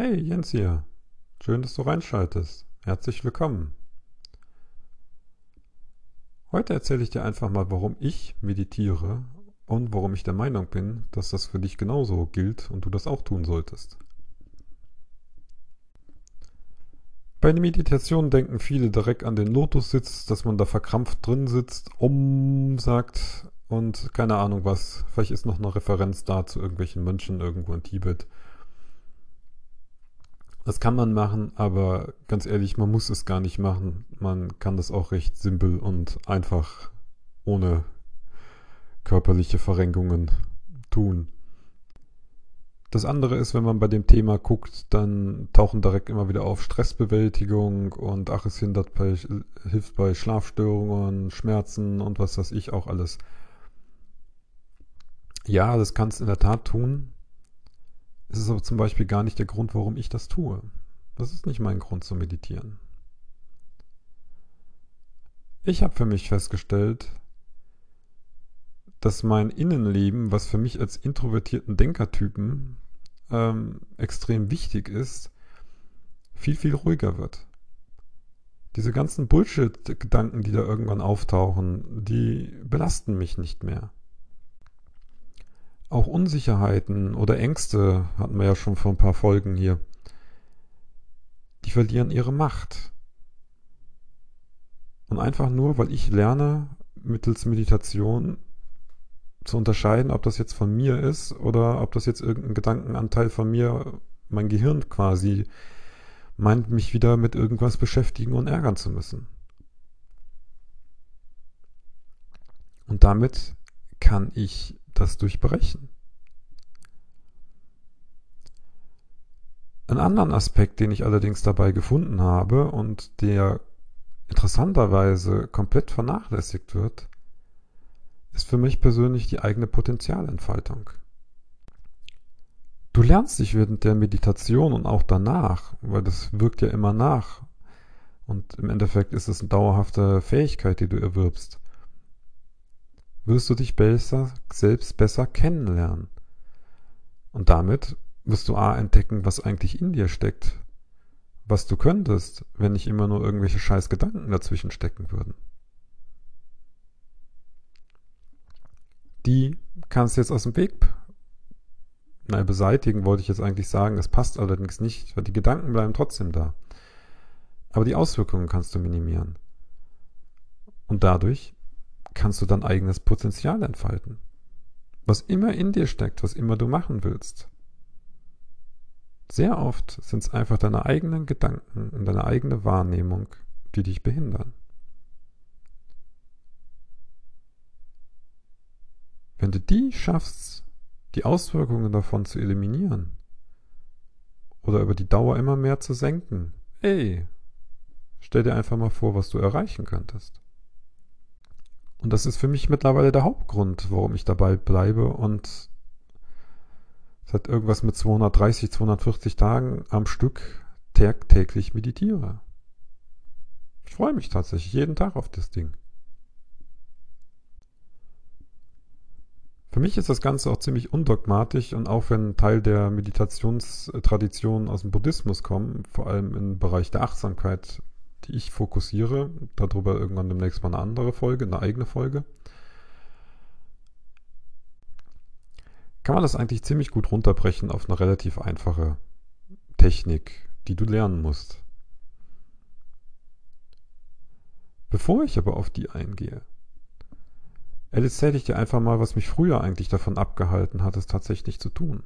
Hey, Jens hier. Schön, dass du reinschaltest. Herzlich willkommen. Heute erzähle ich dir einfach mal, warum ich meditiere und warum ich der Meinung bin, dass das für dich genauso gilt und du das auch tun solltest. Bei der Meditation denken viele direkt an den Lotussitz, dass man da verkrampft drin sitzt, um sagt und keine Ahnung was. Vielleicht ist noch eine Referenz da zu irgendwelchen Mönchen irgendwo in Tibet. Das kann man machen, aber ganz ehrlich, man muss es gar nicht machen. Man kann das auch recht simpel und einfach ohne körperliche Verrenkungen tun. Das andere ist, wenn man bei dem Thema guckt, dann tauchen direkt immer wieder auf Stressbewältigung und ach, es hindert bei, hilft bei Schlafstörungen, Schmerzen und was weiß ich auch alles. Ja, das kann es in der Tat tun. Es ist aber zum Beispiel gar nicht der Grund, warum ich das tue. Das ist nicht mein Grund zu meditieren. Ich habe für mich festgestellt, dass mein Innenleben, was für mich als introvertierten Denkertypen ähm, extrem wichtig ist, viel, viel ruhiger wird. Diese ganzen Bullshit-Gedanken, die da irgendwann auftauchen, die belasten mich nicht mehr. Auch Unsicherheiten oder Ängste hatten wir ja schon vor ein paar Folgen hier. Die verlieren ihre Macht. Und einfach nur, weil ich lerne, mittels Meditation zu unterscheiden, ob das jetzt von mir ist oder ob das jetzt irgendein Gedankenanteil von mir, mein Gehirn quasi, meint, mich wieder mit irgendwas beschäftigen und ärgern zu müssen. Und damit kann ich das durchbrechen. Einen anderen Aspekt, den ich allerdings dabei gefunden habe und der interessanterweise komplett vernachlässigt wird, ist für mich persönlich die eigene Potenzialentfaltung. Du lernst dich während der Meditation und auch danach, weil das wirkt ja immer nach. Und im Endeffekt ist es eine dauerhafte Fähigkeit, die du erwirbst wirst du dich besser, selbst besser kennenlernen. Und damit wirst du A entdecken, was eigentlich in dir steckt, was du könntest, wenn nicht immer nur irgendwelche scheiß Gedanken dazwischen stecken würden. Die kannst du jetzt aus dem Weg Nein, beseitigen wollte ich jetzt eigentlich sagen, das passt allerdings nicht, weil die Gedanken bleiben trotzdem da. Aber die Auswirkungen kannst du minimieren. Und dadurch kannst du dein eigenes Potenzial entfalten. Was immer in dir steckt, was immer du machen willst. Sehr oft sind es einfach deine eigenen Gedanken und deine eigene Wahrnehmung, die dich behindern. Wenn du die schaffst, die Auswirkungen davon zu eliminieren oder über die Dauer immer mehr zu senken, ey, stell dir einfach mal vor, was du erreichen könntest. Und das ist für mich mittlerweile der Hauptgrund, warum ich dabei bleibe und seit irgendwas mit 230, 240 Tagen am Stück täglich meditiere. Ich freue mich tatsächlich jeden Tag auf das Ding. Für mich ist das Ganze auch ziemlich undogmatisch und auch wenn Teil der Meditationstraditionen aus dem Buddhismus kommen, vor allem im Bereich der Achtsamkeit, die ich fokussiere. Darüber irgendwann demnächst mal eine andere Folge, eine eigene Folge. Kann man das eigentlich ziemlich gut runterbrechen auf eine relativ einfache Technik, die du lernen musst. Bevor ich aber auf die eingehe, erzähle ich dir einfach mal, was mich früher eigentlich davon abgehalten hat, es tatsächlich zu tun.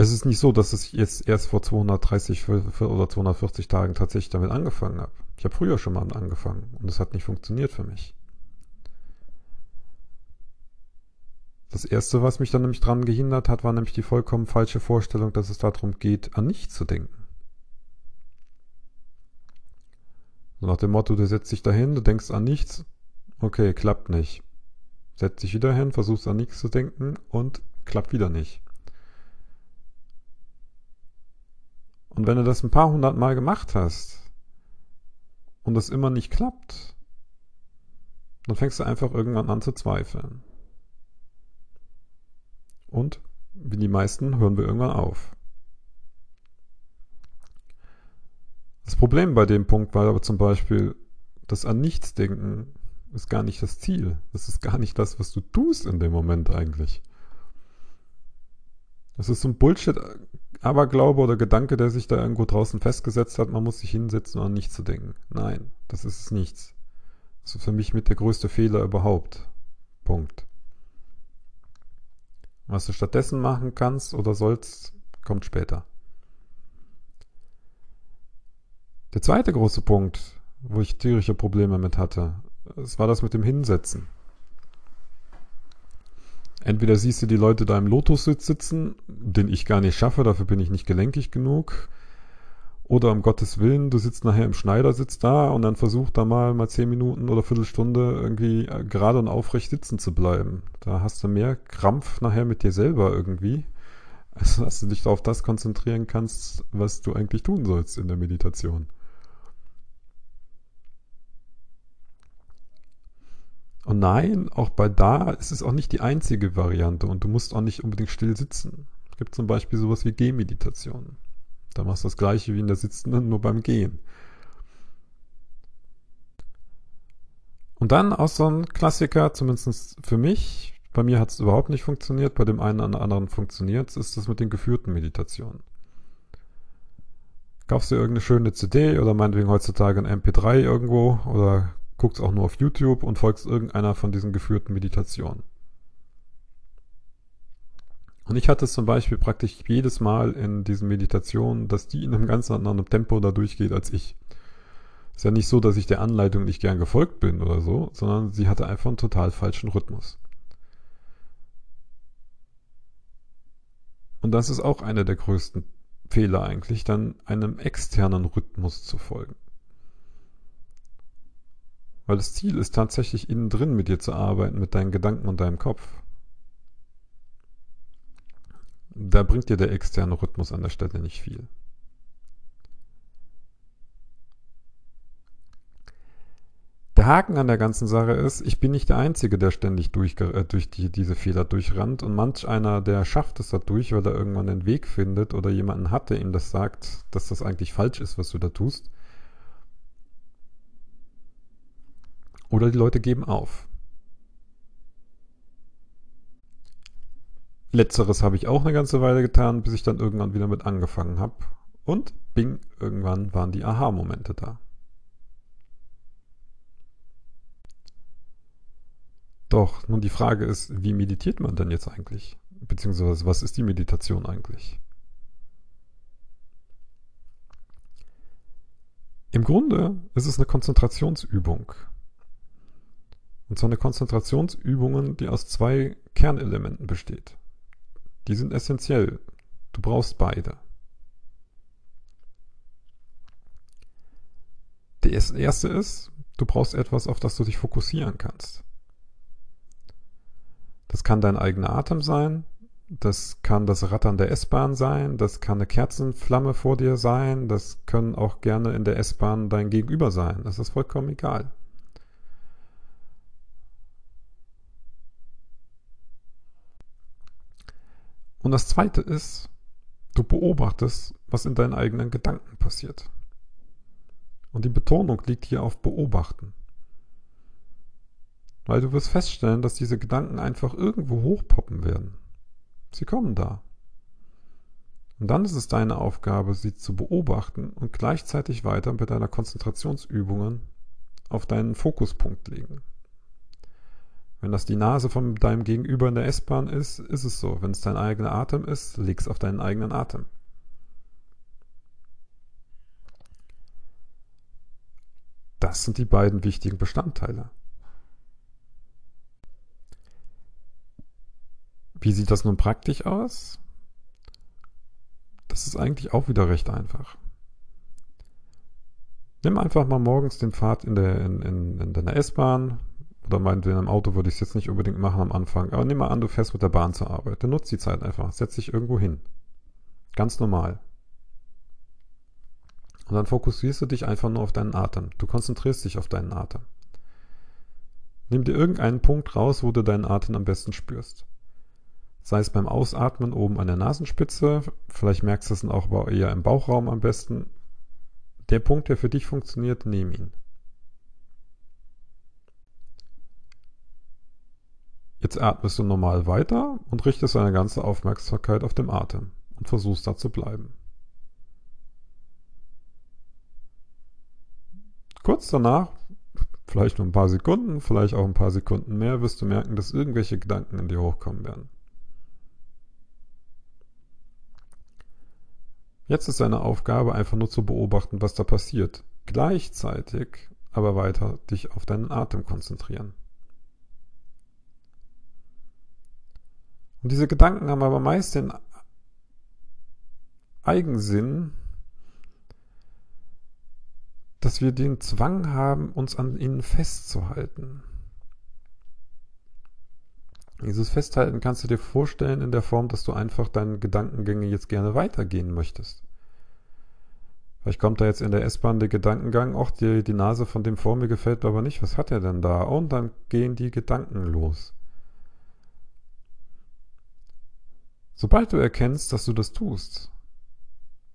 Es ist nicht so, dass ich jetzt erst vor 230 oder 240 Tagen tatsächlich damit angefangen habe. Ich habe früher schon mal angefangen und es hat nicht funktioniert für mich. Das erste, was mich dann nämlich daran gehindert hat, war nämlich die vollkommen falsche Vorstellung, dass es darum geht, an nichts zu denken. So nach dem Motto, du setzt dich dahin, du denkst an nichts, okay, klappt nicht. Setz dich wieder hin, versuchst an nichts zu denken und klappt wieder nicht. Und wenn du das ein paar hundert Mal gemacht hast und das immer nicht klappt, dann fängst du einfach irgendwann an zu zweifeln. Und wie die meisten hören wir irgendwann auf. Das Problem bei dem Punkt war aber zum Beispiel, das an nichts denken ist gar nicht das Ziel. Das ist gar nicht das, was du tust in dem Moment eigentlich. Das ist so ein Bullshit, Aberglaube oder Gedanke, der sich da irgendwo draußen festgesetzt hat, man muss sich hinsetzen und an nichts zu denken. Nein, das ist nichts. Das ist für mich mit der größte Fehler überhaupt. Punkt. Was du stattdessen machen kannst oder sollst, kommt später. Der zweite große Punkt, wo ich tierische Probleme mit hatte, es war das mit dem Hinsetzen. Entweder siehst du die Leute da im Lotussitz sitzen, den ich gar nicht schaffe, dafür bin ich nicht gelenkig genug. Oder um Gottes Willen, du sitzt nachher im Schneidersitz da und dann versuch da mal mal zehn Minuten oder Viertelstunde irgendwie äh, gerade und aufrecht sitzen zu bleiben. Da hast du mehr Krampf nachher mit dir selber irgendwie, als dass du dich auf das konzentrieren kannst, was du eigentlich tun sollst in der Meditation. Und nein, auch bei da ist es auch nicht die einzige Variante und du musst auch nicht unbedingt still sitzen. Es gibt zum Beispiel sowas wie Gehmeditation. Da machst du das gleiche wie in der Sitzenden, nur beim Gehen. Und dann auch so ein Klassiker, zumindest für mich, bei mir hat es überhaupt nicht funktioniert, bei dem einen oder anderen funktioniert es, ist das mit den geführten Meditationen. Kaufst du irgendeine schöne CD oder meinetwegen heutzutage ein MP3 irgendwo oder guckst auch nur auf YouTube und folgst irgendeiner von diesen geführten Meditationen. Und ich hatte es zum Beispiel praktisch jedes Mal in diesen Meditationen, dass die in einem ganz anderen Tempo da durchgeht als ich. Ist ja nicht so, dass ich der Anleitung nicht gern gefolgt bin oder so, sondern sie hatte einfach einen total falschen Rhythmus. Und das ist auch einer der größten Fehler eigentlich, dann einem externen Rhythmus zu folgen. Weil das Ziel ist tatsächlich innen drin mit dir zu arbeiten, mit deinen Gedanken und deinem Kopf. Da bringt dir der externe Rhythmus an der Stelle nicht viel. Der Haken an der ganzen Sache ist, ich bin nicht der Einzige, der ständig durch, äh, durch die, diese Fehler durchrannt und manch einer, der schafft es dadurch, weil er irgendwann den Weg findet oder jemanden hat, der ihm das sagt, dass das eigentlich falsch ist, was du da tust. Oder die Leute geben auf. Letzteres habe ich auch eine ganze Weile getan, bis ich dann irgendwann wieder mit angefangen habe. Und bing, irgendwann waren die Aha-Momente da. Doch, nun die Frage ist, wie meditiert man denn jetzt eigentlich? Beziehungsweise, was ist die Meditation eigentlich? Im Grunde ist es eine Konzentrationsübung. Und zwar eine Konzentrationsübung, die aus zwei Kernelementen besteht. Die sind essentiell. Du brauchst beide. Das erste ist, du brauchst etwas, auf das du dich fokussieren kannst. Das kann dein eigener Atem sein, das kann das Rattern der S-Bahn sein, das kann eine Kerzenflamme vor dir sein, das können auch gerne in der S-Bahn dein Gegenüber sein. Das ist vollkommen egal. Und das Zweite ist, du beobachtest, was in deinen eigenen Gedanken passiert. Und die Betonung liegt hier auf beobachten. Weil du wirst feststellen, dass diese Gedanken einfach irgendwo hochpoppen werden. Sie kommen da. Und dann ist es deine Aufgabe, sie zu beobachten und gleichzeitig weiter mit deiner Konzentrationsübungen auf deinen Fokuspunkt legen. Wenn das die Nase von deinem Gegenüber in der S-Bahn ist, ist es so. Wenn es dein eigener Atem ist, leg's auf deinen eigenen Atem. Das sind die beiden wichtigen Bestandteile. Wie sieht das nun praktisch aus? Das ist eigentlich auch wieder recht einfach. Nimm einfach mal morgens den Pfad in, der, in, in, in deiner S-Bahn, oder meinetwegen im Auto würde ich es jetzt nicht unbedingt machen am Anfang. Aber nimm mal an, du fährst mit der Bahn zur Arbeit. Dann nutzt die Zeit einfach. Setz dich irgendwo hin. Ganz normal. Und dann fokussierst du dich einfach nur auf deinen Atem. Du konzentrierst dich auf deinen Atem. Nimm dir irgendeinen Punkt raus, wo du deinen Atem am besten spürst. Sei es beim Ausatmen oben an der Nasenspitze, vielleicht merkst du es auch eher im Bauchraum am besten. Der Punkt, der für dich funktioniert, nimm ihn. Jetzt atmest du normal weiter und richtest deine ganze Aufmerksamkeit auf den Atem und versuchst da zu bleiben. Kurz danach, vielleicht nur ein paar Sekunden, vielleicht auch ein paar Sekunden mehr, wirst du merken, dass irgendwelche Gedanken in dir hochkommen werden. Jetzt ist deine Aufgabe einfach nur zu beobachten, was da passiert. Gleichzeitig aber weiter dich auf deinen Atem konzentrieren. Und diese Gedanken haben aber meist den Eigensinn, dass wir den Zwang haben, uns an ihnen festzuhalten. Dieses Festhalten kannst du dir vorstellen in der Form, dass du einfach deine Gedankengänge jetzt gerne weitergehen möchtest. Vielleicht kommt da jetzt in der S-Bahn der Gedankengang, ach, die, die Nase von dem vor mir gefällt mir aber nicht, was hat er denn da? Und dann gehen die Gedanken los. Sobald du erkennst, dass du das tust,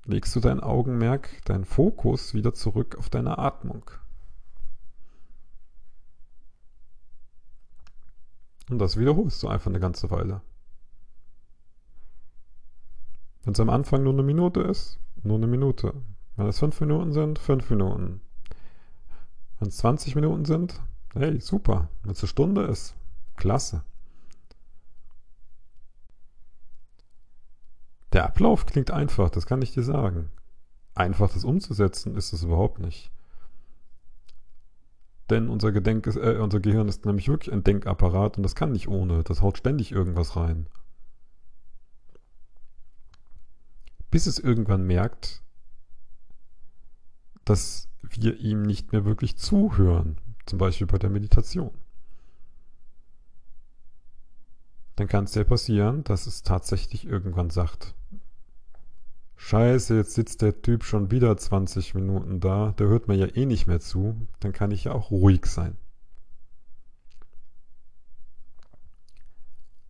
legst du dein Augenmerk, deinen Fokus wieder zurück auf deine Atmung. Und das wiederholst du einfach eine ganze Weile. Wenn es am Anfang nur eine Minute ist, nur eine Minute. Wenn es fünf Minuten sind, fünf Minuten. Wenn es 20 Minuten sind, hey, super. Wenn es eine Stunde ist, klasse. Der Ablauf klingt einfach, das kann ich dir sagen. Einfach das umzusetzen ist es überhaupt nicht. Denn unser, Gedenk ist, äh, unser Gehirn ist nämlich wirklich ein Denkapparat und das kann nicht ohne. Das haut ständig irgendwas rein. Bis es irgendwann merkt, dass wir ihm nicht mehr wirklich zuhören. Zum Beispiel bei der Meditation. Dann kann es ja passieren, dass es tatsächlich irgendwann sagt, Scheiße, jetzt sitzt der Typ schon wieder 20 Minuten da, der hört mir ja eh nicht mehr zu, dann kann ich ja auch ruhig sein.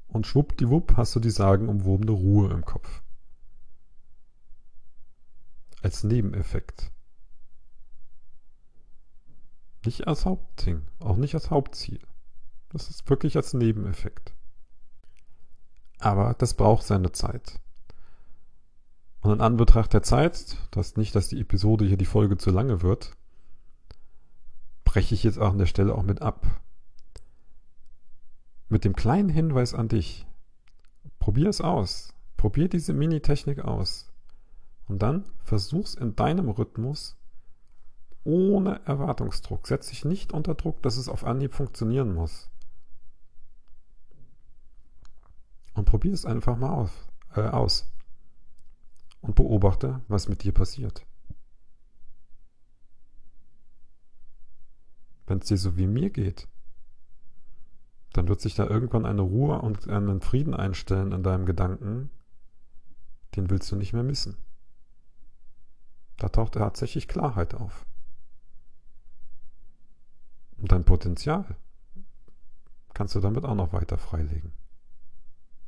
Und schwuppdiwupp hast du die sagenumwobene Ruhe im Kopf. Als Nebeneffekt. Nicht als Hauptding, auch nicht als Hauptziel. Das ist wirklich als Nebeneffekt. Aber das braucht seine Zeit. Und in Anbetracht der Zeit, dass nicht, dass die Episode hier die Folge zu lange wird, breche ich jetzt auch an der Stelle auch mit ab. Mit dem kleinen Hinweis an dich. Probier es aus. Probier diese Mini-Technik aus. Und dann versuch's in deinem Rhythmus ohne Erwartungsdruck. Setz dich nicht unter Druck, dass es auf Anhieb funktionieren muss. Und probier es einfach mal auf, äh, aus und beobachte, was mit dir passiert. Wenn es dir so wie mir geht, dann wird sich da irgendwann eine Ruhe und einen Frieden einstellen in deinem Gedanken, den willst du nicht mehr missen. Da taucht tatsächlich Klarheit auf. Und dein Potenzial kannst du damit auch noch weiter freilegen.